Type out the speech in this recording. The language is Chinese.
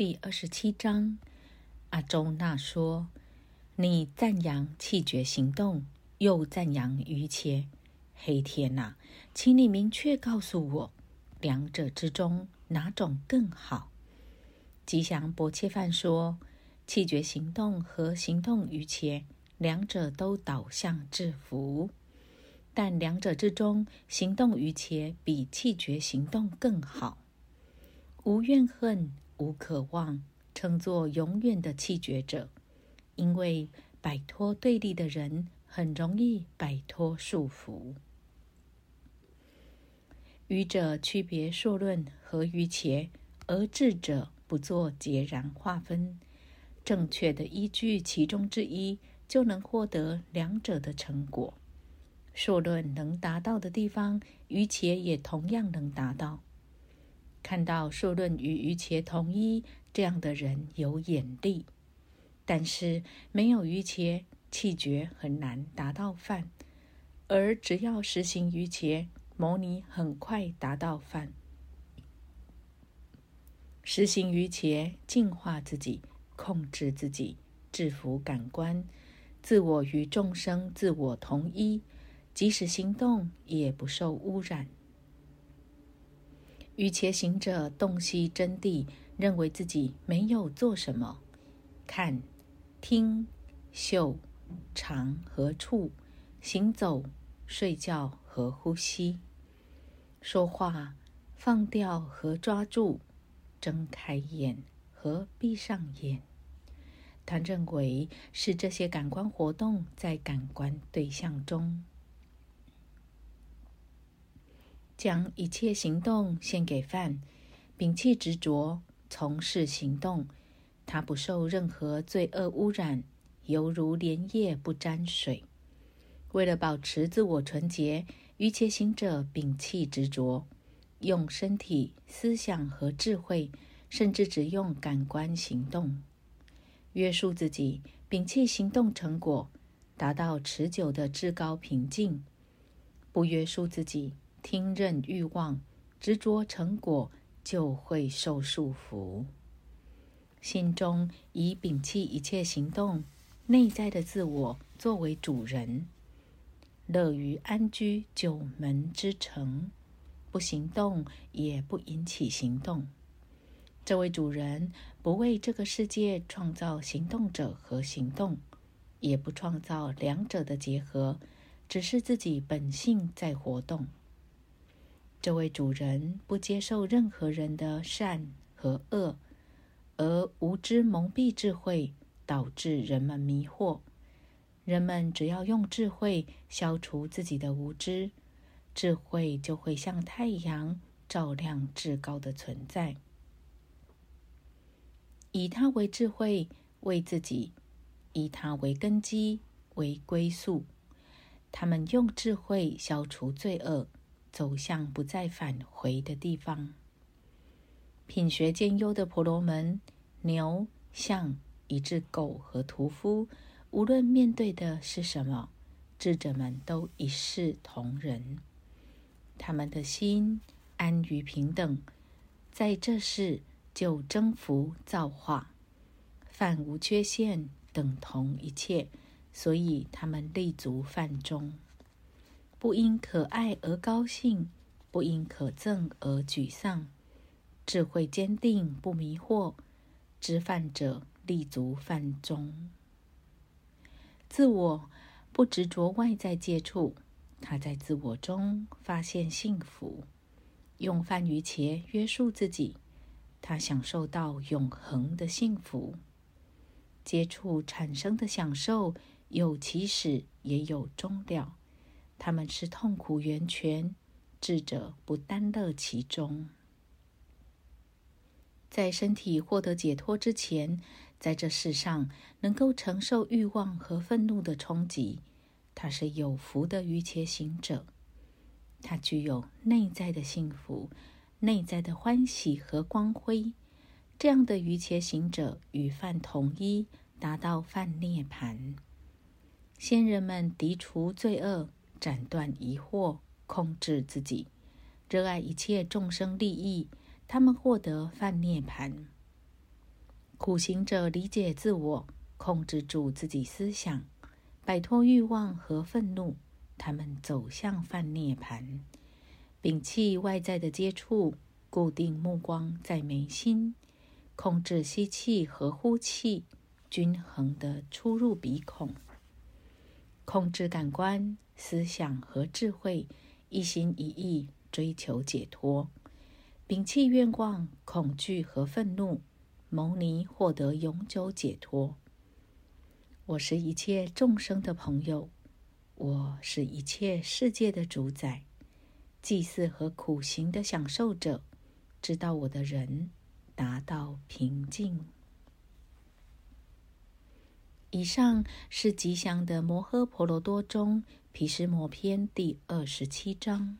第二十七章，阿周那说：“你赞扬气绝行动，又赞扬愚切。黑天呐，请你明确告诉我，两者之中哪种更好？”吉祥伯切饭说：“气绝行动和行动于切，两者都导向制服，但两者之中，行动于切比气绝行动更好。无怨恨。”无渴望，称作永远的气绝者，因为摆脱对立的人很容易摆脱束缚。愚者区别硕论和愚切，而智者不做截然划分。正确的依据其中之一，就能获得两者的成果。硕论能达到的地方，愚切也同样能达到。看到受论与于切同一这样的人有眼力，但是没有于切气绝很难达到饭，而只要实行于切，牟尼很快达到饭。实行于切，净化自己，控制自己，制服感官，自我与众生自我同一，即使行动也不受污染。与且行者洞悉真谛，认为自己没有做什么，看、听、嗅、尝和触，行走、睡觉和呼吸，说话、放掉和抓住，睁开眼和闭上眼。他认为是这些感官活动在感官对象中。将一切行动献给饭，摒弃执着，从事行动。他不受任何罪恶污染，犹如莲叶不沾水。为了保持自我纯洁，愚切行者摒弃执着，用身体、思想和智慧，甚至只用感官行动，约束自己，摒弃行动成果，达到持久的至高平静。不约束自己。听任欲望执着成果，就会受束缚。心中以摒弃一切行动，内在的自我作为主人，乐于安居九门之城，不行动也不引起行动。这位主人不为这个世界创造行动者和行动，也不创造两者的结合，只是自己本性在活动。这位主人不接受任何人的善和恶，而无知蒙蔽智慧，导致人们迷惑。人们只要用智慧消除自己的无知，智慧就会像太阳照亮至高的存在，以它为智慧，为自己，以它为根基，为归宿。他们用智慧消除罪恶。走向不再返回的地方。品学兼优的婆罗门、牛、象，以至狗和屠夫，无论面对的是什么，智者们都一视同仁。他们的心安于平等，在这世就征服造化，犯无缺陷，等同一切，所以他们立足犯中。不因可爱而高兴，不因可憎而沮丧。智慧坚定，不迷惑。知犯者立足犯中。自我不执着外在接触，他在自我中发现幸福。用饭于茄约束自己，他享受到永恒的幸福。接触产生的享受有起始，也有终了。他们是痛苦源泉，智者不单乐其中。在身体获得解脱之前，在这世上能够承受欲望和愤怒的冲击，他是有福的愚切行者。他具有内在的幸福、内在的欢喜和光辉。这样的愚切行者与犯统一，达到犯涅盘。先人们涤除罪恶。斩断疑惑，控制自己，热爱一切众生利益，他们获得梵涅盘。苦行者理解自我，控制住自己思想，摆脱欲望和愤怒，他们走向梵涅盘，摒弃外在的接触，固定目光在眉心，控制吸气和呼气，均衡的出入鼻孔，控制感官、思想和智慧，一心一意追求解脱。摒弃愿望、恐惧和愤怒，牟尼获得永久解脱。我是一切众生的朋友，我是一切世界的主宰，祭祀和苦行的享受者。知道我的人达到平静。以上是吉祥的摩诃婆罗多中毗湿摩篇第二十七章。